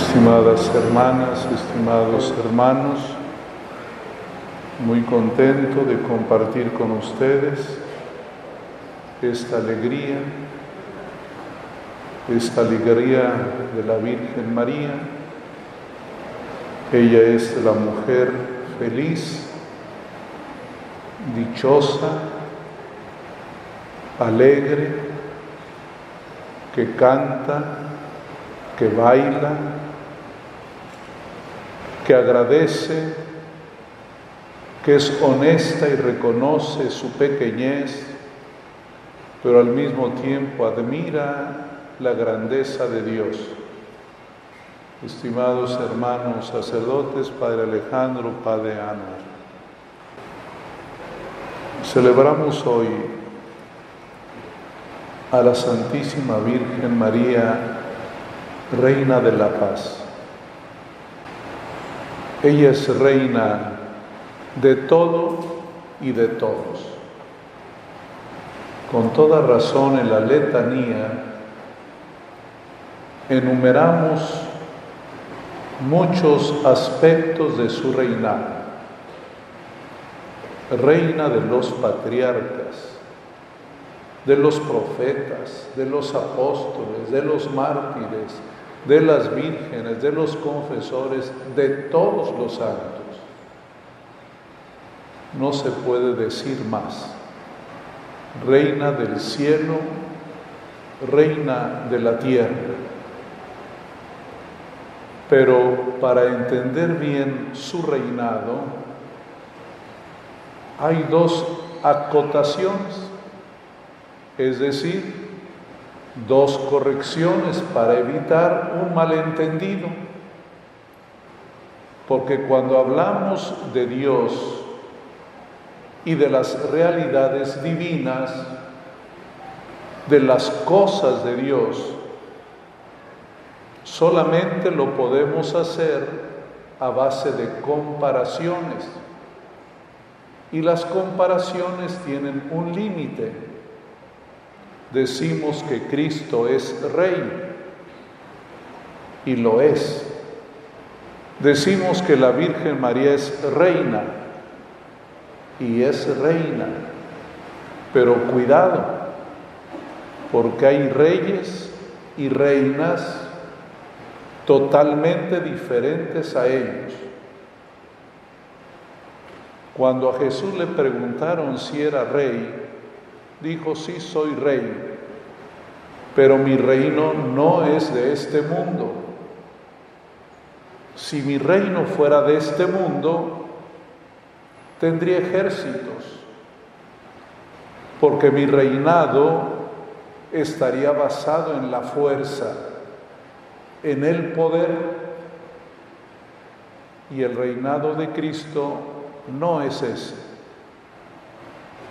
Estimadas hermanas, estimados hermanos, muy contento de compartir con ustedes esta alegría, esta alegría de la Virgen María. Ella es la mujer feliz, dichosa, alegre, que canta, que baila, que agradece, que es honesta y reconoce su pequeñez, pero al mismo tiempo admira la grandeza de Dios. Estimados hermanos sacerdotes, Padre Alejandro, Padre Ana, celebramos hoy a la Santísima Virgen María, Reina de la Paz. Ella es reina de todo y de todos. Con toda razón en la letanía enumeramos muchos aspectos de su reinado. Reina de los patriarcas, de los profetas, de los apóstoles, de los mártires, de las vírgenes, de los confesores, de todos los santos. No se puede decir más. Reina del cielo, reina de la tierra. Pero para entender bien su reinado, hay dos acotaciones, es decir, dos correcciones para evitar un malentendido. Porque cuando hablamos de Dios y de las realidades divinas, de las cosas de Dios, solamente lo podemos hacer a base de comparaciones. Y las comparaciones tienen un límite decimos que Cristo es rey y lo es. Decimos que la Virgen María es reina y es reina, pero cuidado, porque hay reyes y reinas totalmente diferentes a ellos. Cuando a Jesús le preguntaron si era rey, dijo, sí soy rey, pero mi reino no es de este mundo. Si mi reino fuera de este mundo, tendría ejércitos, porque mi reinado estaría basado en la fuerza, en el poder, y el reinado de Cristo no es ese.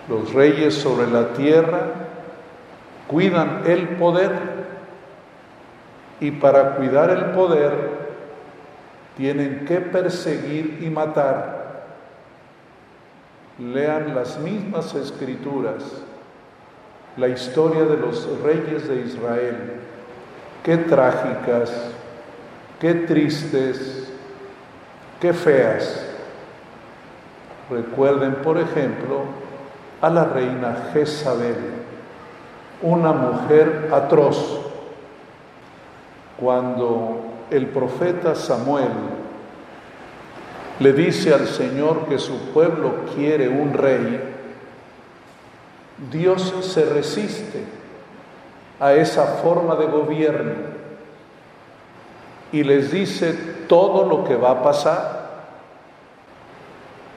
Los reyes sobre la tierra cuidan el poder y para cuidar el poder tienen que perseguir y matar. Lean las mismas escrituras, la historia de los reyes de Israel. Qué trágicas, qué tristes, qué feas. Recuerden, por ejemplo, a la reina Jezabel, una mujer atroz. Cuando el profeta Samuel le dice al Señor que su pueblo quiere un rey, Dios se resiste a esa forma de gobierno y les dice todo lo que va a pasar.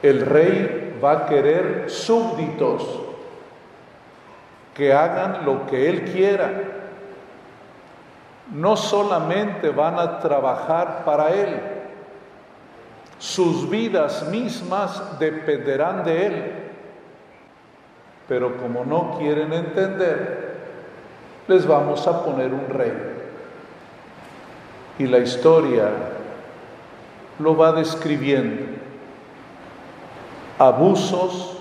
El rey va a querer súbditos que hagan lo que Él quiera. No solamente van a trabajar para Él, sus vidas mismas dependerán de Él. Pero como no quieren entender, les vamos a poner un rey. Y la historia lo va describiendo abusos,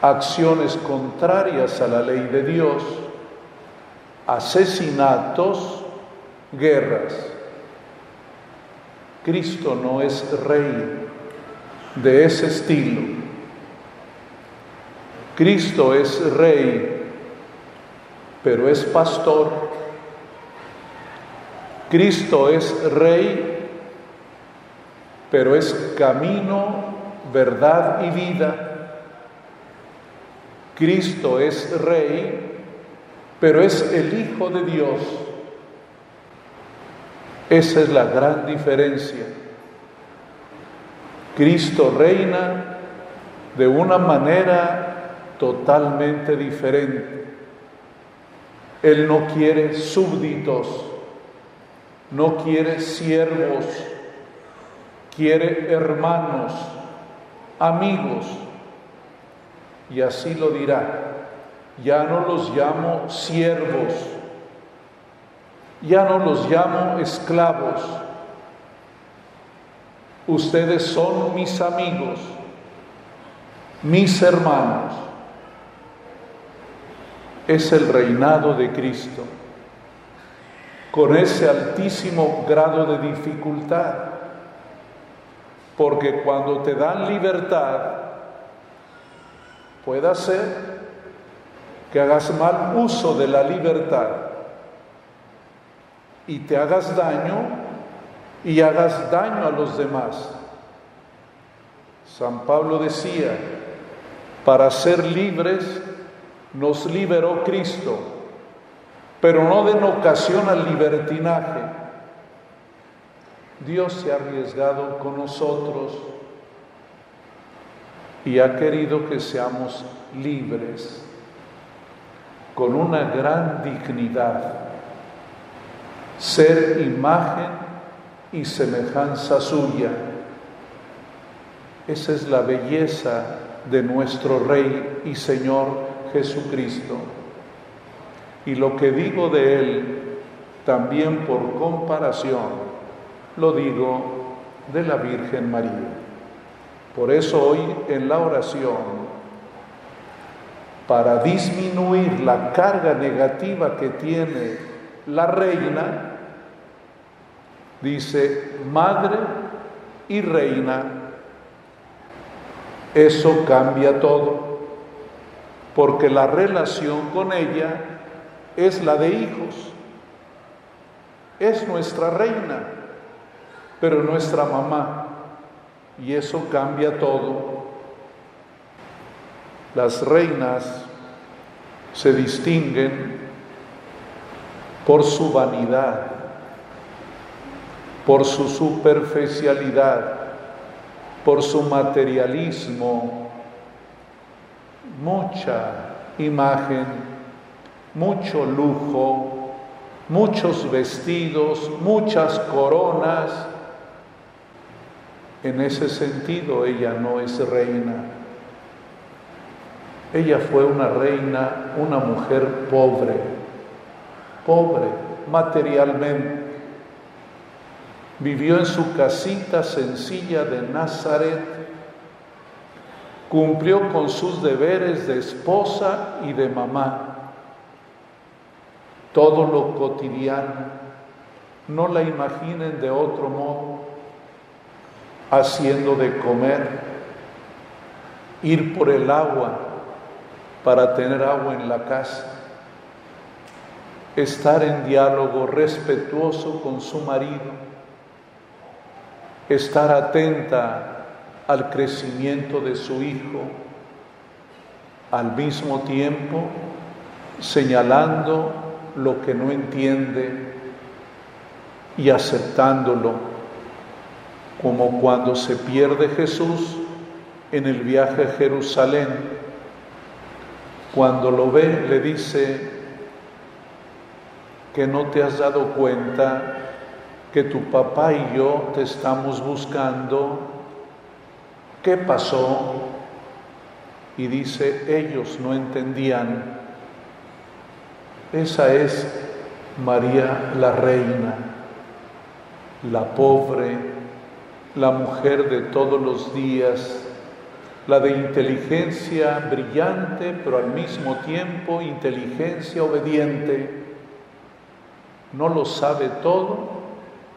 acciones contrarias a la ley de Dios, asesinatos, guerras. Cristo no es rey de ese estilo. Cristo es rey, pero es pastor. Cristo es rey, pero es camino, verdad y vida. Cristo es rey, pero es el Hijo de Dios. Esa es la gran diferencia. Cristo reina de una manera totalmente diferente. Él no quiere súbditos, no quiere siervos, quiere hermanos, amigos. Y así lo dirá. Ya no los llamo siervos, ya no los llamo esclavos. Ustedes son mis amigos, mis hermanos. Es el reinado de Cristo, con ese altísimo grado de dificultad, porque cuando te dan libertad, puede ser que hagas mal uso de la libertad y te hagas daño y hagas daño a los demás. San Pablo decía, para ser libres nos liberó Cristo, pero no den ocasión al libertinaje. Dios se ha arriesgado con nosotros y ha querido que seamos libres con una gran dignidad, ser imagen y semejanza suya. Esa es la belleza de nuestro Rey y Señor Jesucristo. Y lo que digo de Él, también por comparación, lo digo de la Virgen María. Por eso hoy en la oración para disminuir la carga negativa que tiene la reina, dice madre y reina. Eso cambia todo, porque la relación con ella es la de hijos. Es nuestra reina, pero nuestra mamá. Y eso cambia todo. Las reinas se distinguen por su vanidad, por su superficialidad, por su materialismo, mucha imagen, mucho lujo, muchos vestidos, muchas coronas. En ese sentido ella no es reina. Ella fue una reina, una mujer pobre, pobre materialmente. Vivió en su casita sencilla de Nazaret, cumplió con sus deberes de esposa y de mamá. Todo lo cotidiano, no la imaginen de otro modo, haciendo de comer, ir por el agua, para tener agua en la casa, estar en diálogo respetuoso con su marido, estar atenta al crecimiento de su hijo, al mismo tiempo señalando lo que no entiende y aceptándolo, como cuando se pierde Jesús en el viaje a Jerusalén cuando lo ve, le dice que no te has dado cuenta que tu papá y yo te estamos buscando. ¿Qué pasó? Y dice, ellos no entendían. Esa es María la reina, la pobre, la mujer de todos los días, la de inteligencia brillante, pero al mismo tiempo inteligencia obediente. No lo sabe todo,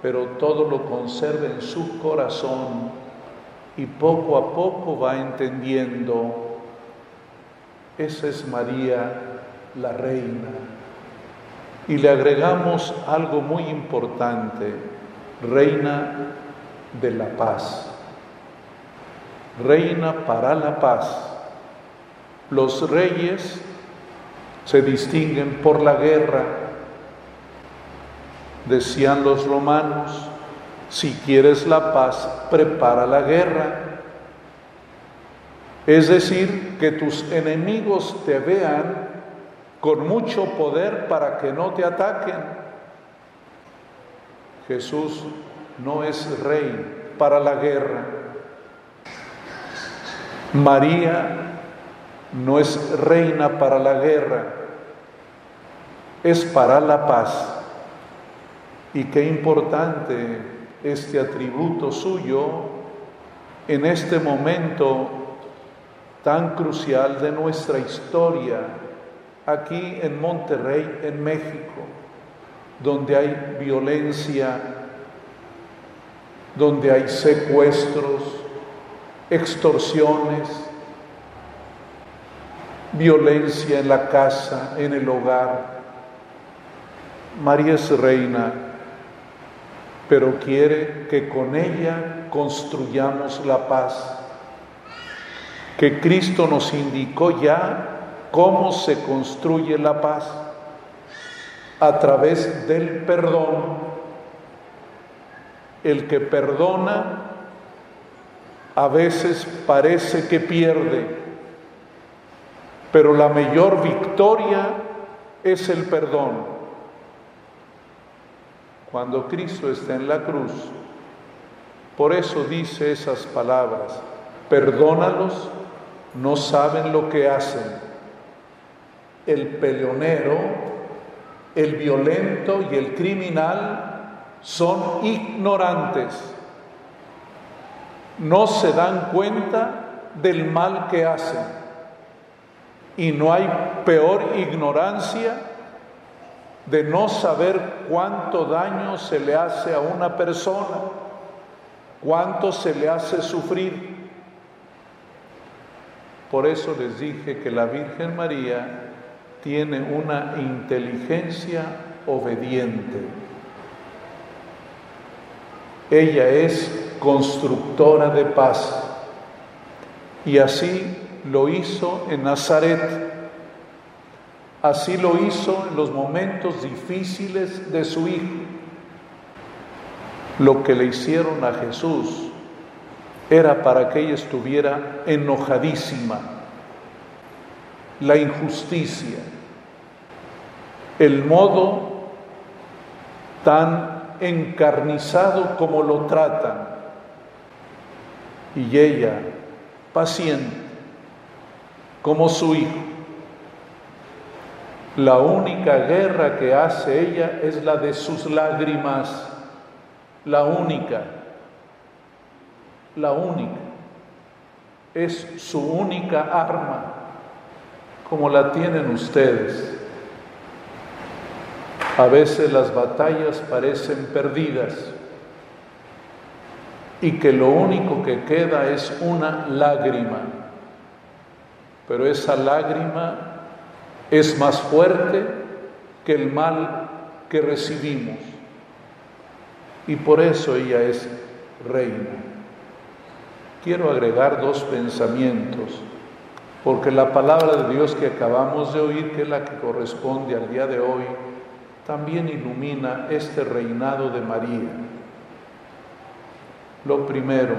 pero todo lo conserva en su corazón y poco a poco va entendiendo, esa es María la reina. Y le agregamos algo muy importante, reina de la paz, reina para la paz. Los reyes se distinguen por la guerra, decían los romanos, si quieres la paz, prepara la guerra. Es decir, que tus enemigos te vean con mucho poder para que no te ataquen. Jesús no es rey para la guerra. María no es reina para la guerra, es para la paz. Y qué importante este atributo suyo en este momento tan crucial de nuestra historia aquí en Monterrey, en México, donde hay violencia, donde hay secuestros, extorsiones, violencia en la casa, en el hogar. María es reina, pero quiere que con ella construyamos la paz, que Cristo nos indicó ya ¿Cómo se construye la paz? A través del perdón. El que perdona a veces parece que pierde, pero la mayor victoria es el perdón. Cuando Cristo está en la cruz, por eso dice esas palabras, perdónalos, no saben lo que hacen el peleonero, el violento y el criminal son ignorantes. No se dan cuenta del mal que hacen. Y no hay peor ignorancia de no saber cuánto daño se le hace a una persona, cuánto se le hace sufrir. Por eso les dije que la Virgen María tiene una inteligencia obediente. Ella es constructora de paz y así lo hizo en Nazaret. Así lo hizo en los momentos difíciles de su hijo. Lo que le hicieron a Jesús era para que ella estuviera enojadísima. La injusticia, el modo tan encarnizado como lo tratan. Y ella, paciente, como su hijo. La única guerra que hace ella es la de sus lágrimas, la única, la única. Es su única arma, como la tienen ustedes. A veces las batallas parecen perdidas y que lo único que queda es una lágrima, pero esa lágrima es más fuerte que el mal que recibimos y por eso ella es reina. Quiero agregar dos pensamientos, porque la palabra de Dios que acabamos de oír, que es la que corresponde al día de hoy, también ilumina este reinado de María. Lo primero,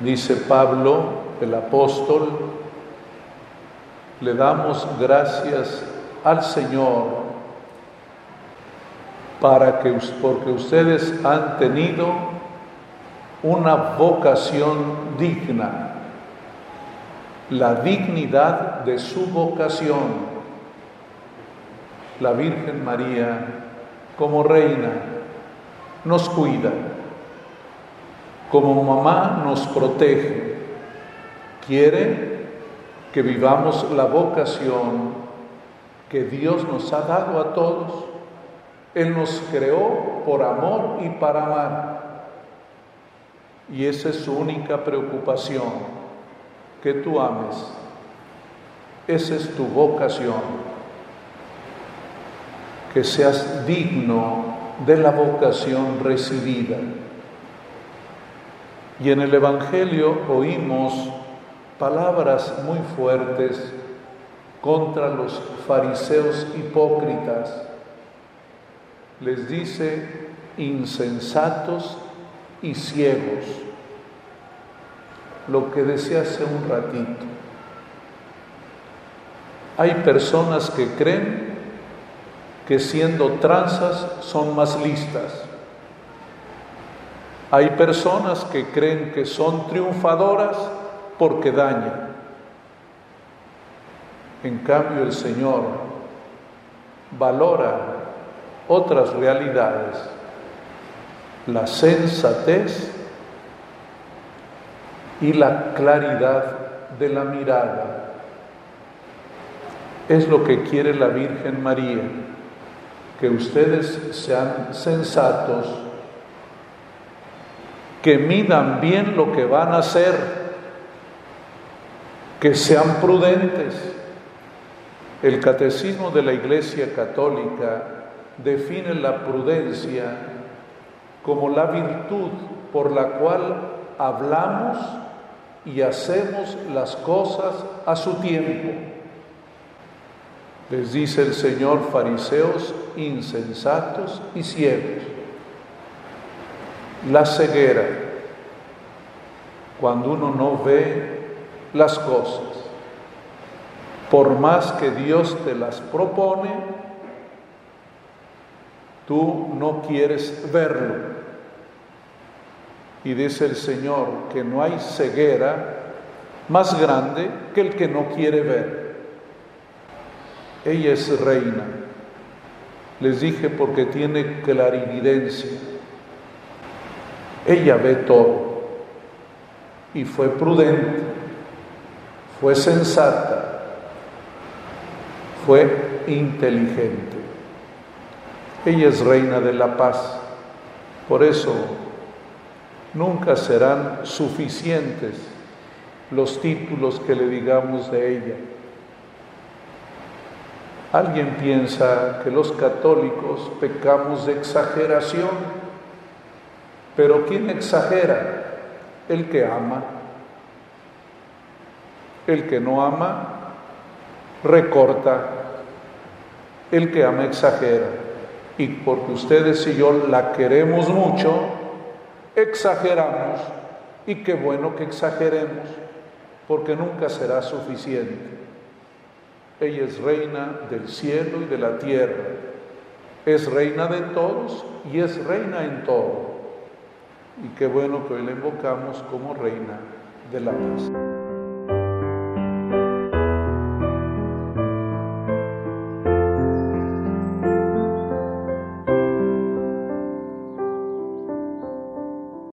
dice Pablo, el apóstol, le damos gracias al Señor para que porque ustedes han tenido una vocación digna, la dignidad de su vocación la Virgen María como reina nos cuida, como mamá nos protege, quiere que vivamos la vocación que Dios nos ha dado a todos Él nos creó por amor y para amar. Y esa es su única preocupación, que tú ames. Esa es tu vocación. Que seas digno de la vocación recibida. Y en el Evangelio oímos palabras muy fuertes contra los fariseos hipócritas. Les dice insensatos y ciegos, lo que decía hace un ratito. Hay personas que creen que siendo tranzas son más listas. Hay personas que creen que son triunfadoras porque dañan. En cambio el Señor valora otras realidades, la sensatez y la claridad de la mirada. Es lo que quiere la Virgen María, que ustedes sean sensatos, que midan bien lo que van a hacer, que sean prudentes el catecismo de la Iglesia Católica define la prudencia como la virtud por la cual hablamos y hacemos las cosas a su tiempo. Les dice el Señor fariseos insensatos y ciegos. La ceguera, cuando uno no ve las cosas por más que Dios te las propone, tú no quieres verlo. Y dice el Señor que no hay ceguera más grande que el que no quiere ver. Ella es reina. Les dije porque tiene clarividencia. Ella ve todo. Y fue prudente, fue sensata, fue inteligente. Ella es reina de la paz. Por eso nunca serán suficientes los títulos que le digamos de ella. Alguien piensa que los católicos pecamos de exageración, pero ¿quién exagera? El que ama. El que no ama recorta, el que ama exagera. Y porque ustedes y yo la queremos mucho, exageramos. Y qué bueno que exageremos, porque nunca será suficiente. Ella es reina del cielo y de la tierra. Es reina de todos y es reina en todo. Y qué bueno que hoy la invocamos como reina de la paz.